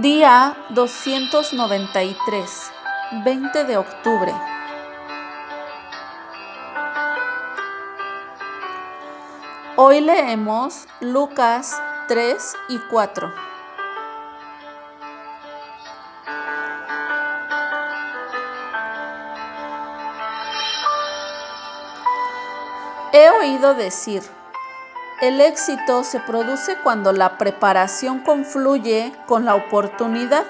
Día 293, 20 de octubre. Hoy leemos Lucas 3 y 4. He oído decir, el éxito se produce cuando la preparación confluye con la oportunidad.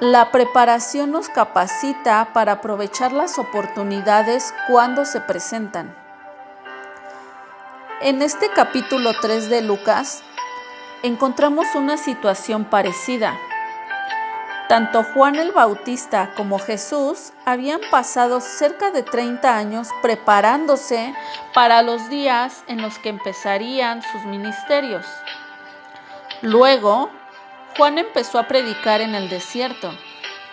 La preparación nos capacita para aprovechar las oportunidades cuando se presentan. En este capítulo 3 de Lucas encontramos una situación parecida. Tanto Juan el Bautista como Jesús habían pasado cerca de 30 años preparándose para los días en los que empezarían sus ministerios. Luego, Juan empezó a predicar en el desierto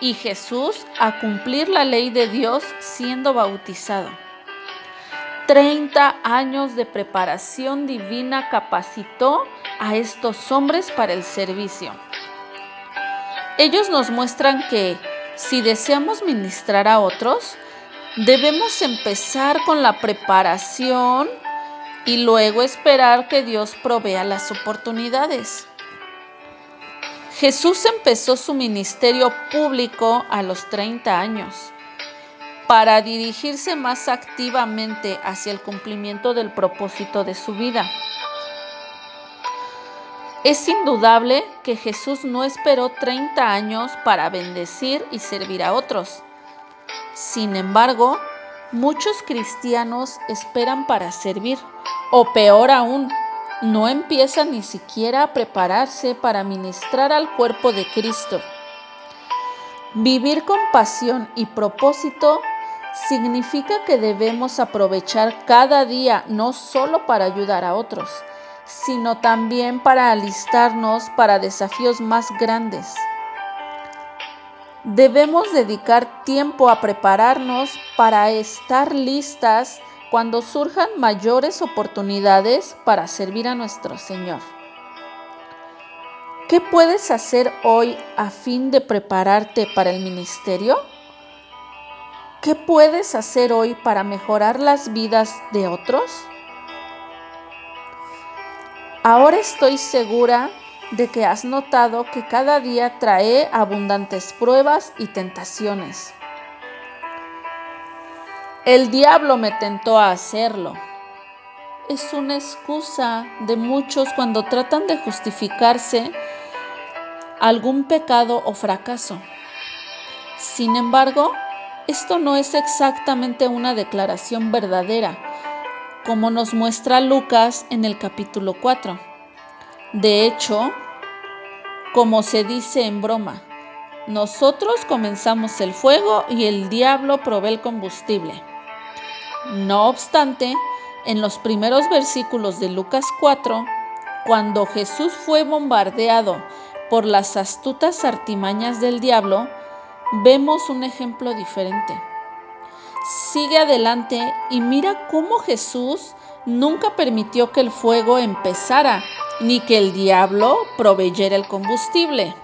y Jesús a cumplir la ley de Dios siendo bautizado. 30 años de preparación divina capacitó a estos hombres para el servicio. Ellos nos muestran que si deseamos ministrar a otros, debemos empezar con la preparación y luego esperar que Dios provea las oportunidades. Jesús empezó su ministerio público a los 30 años para dirigirse más activamente hacia el cumplimiento del propósito de su vida. Es indudable que Jesús no esperó 30 años para bendecir y servir a otros. Sin embargo, muchos cristianos esperan para servir, o peor aún, no empiezan ni siquiera a prepararse para ministrar al cuerpo de Cristo. Vivir con pasión y propósito significa que debemos aprovechar cada día no solo para ayudar a otros, sino también para alistarnos para desafíos más grandes. Debemos dedicar tiempo a prepararnos para estar listas cuando surjan mayores oportunidades para servir a nuestro Señor. ¿Qué puedes hacer hoy a fin de prepararte para el ministerio? ¿Qué puedes hacer hoy para mejorar las vidas de otros? Ahora estoy segura de que has notado que cada día trae abundantes pruebas y tentaciones. El diablo me tentó a hacerlo. Es una excusa de muchos cuando tratan de justificarse algún pecado o fracaso. Sin embargo, esto no es exactamente una declaración verdadera, como nos muestra Lucas en el capítulo 4. De hecho, como se dice en broma, nosotros comenzamos el fuego y el diablo provee el combustible. No obstante, en los primeros versículos de Lucas 4, cuando Jesús fue bombardeado por las astutas artimañas del diablo, vemos un ejemplo diferente. Sigue adelante y mira cómo Jesús nunca permitió que el fuego empezara ni que el diablo proveyera el combustible.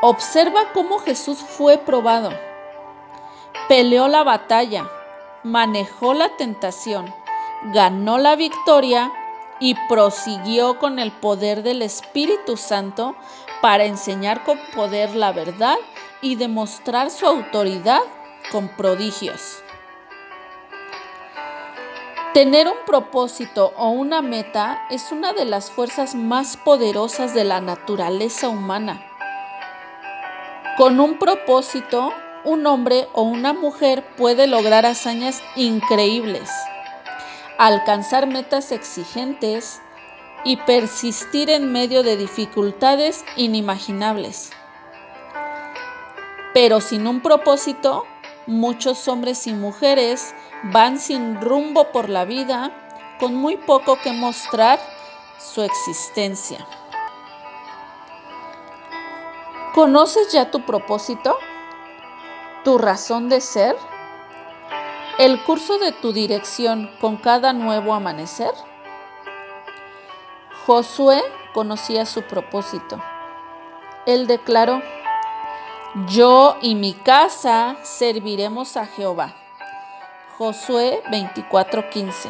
Observa cómo Jesús fue probado. Peleó la batalla, manejó la tentación, ganó la victoria y prosiguió con el poder del Espíritu Santo para enseñar con poder la verdad y demostrar su autoridad con prodigios. Tener un propósito o una meta es una de las fuerzas más poderosas de la naturaleza humana. Con un propósito, un hombre o una mujer puede lograr hazañas increíbles, alcanzar metas exigentes, y persistir en medio de dificultades inimaginables. Pero sin un propósito, muchos hombres y mujeres van sin rumbo por la vida con muy poco que mostrar su existencia. ¿Conoces ya tu propósito? ¿Tu razón de ser? ¿El curso de tu dirección con cada nuevo amanecer? Josué conocía su propósito. Él declaró, yo y mi casa serviremos a Jehová. Josué 24:15.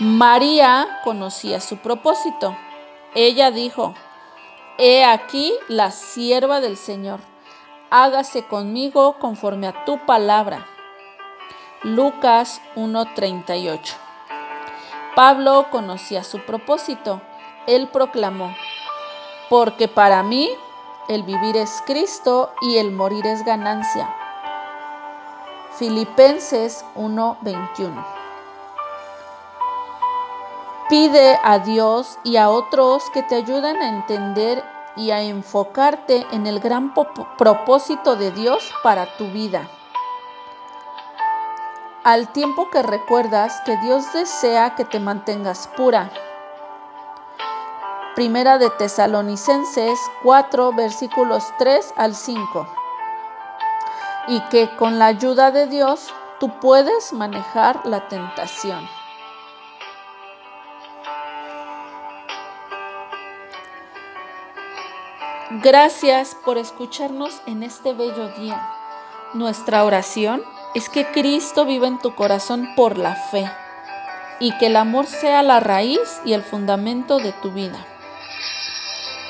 María conocía su propósito. Ella dijo, He aquí la sierva del Señor, hágase conmigo conforme a tu palabra. Lucas 1:38. Pablo conocía su propósito. Él proclamó, porque para mí el vivir es Cristo y el morir es ganancia. Filipenses 1:21. Pide a Dios y a otros que te ayuden a entender y a enfocarte en el gran propósito de Dios para tu vida. Al tiempo que recuerdas que Dios desea que te mantengas pura, Primera de Tesalonicenses 4 versículos 3 al 5. Y que con la ayuda de Dios tú puedes manejar la tentación. Gracias por escucharnos en este bello día. Nuestra oración es que Cristo viva en tu corazón por la fe y que el amor sea la raíz y el fundamento de tu vida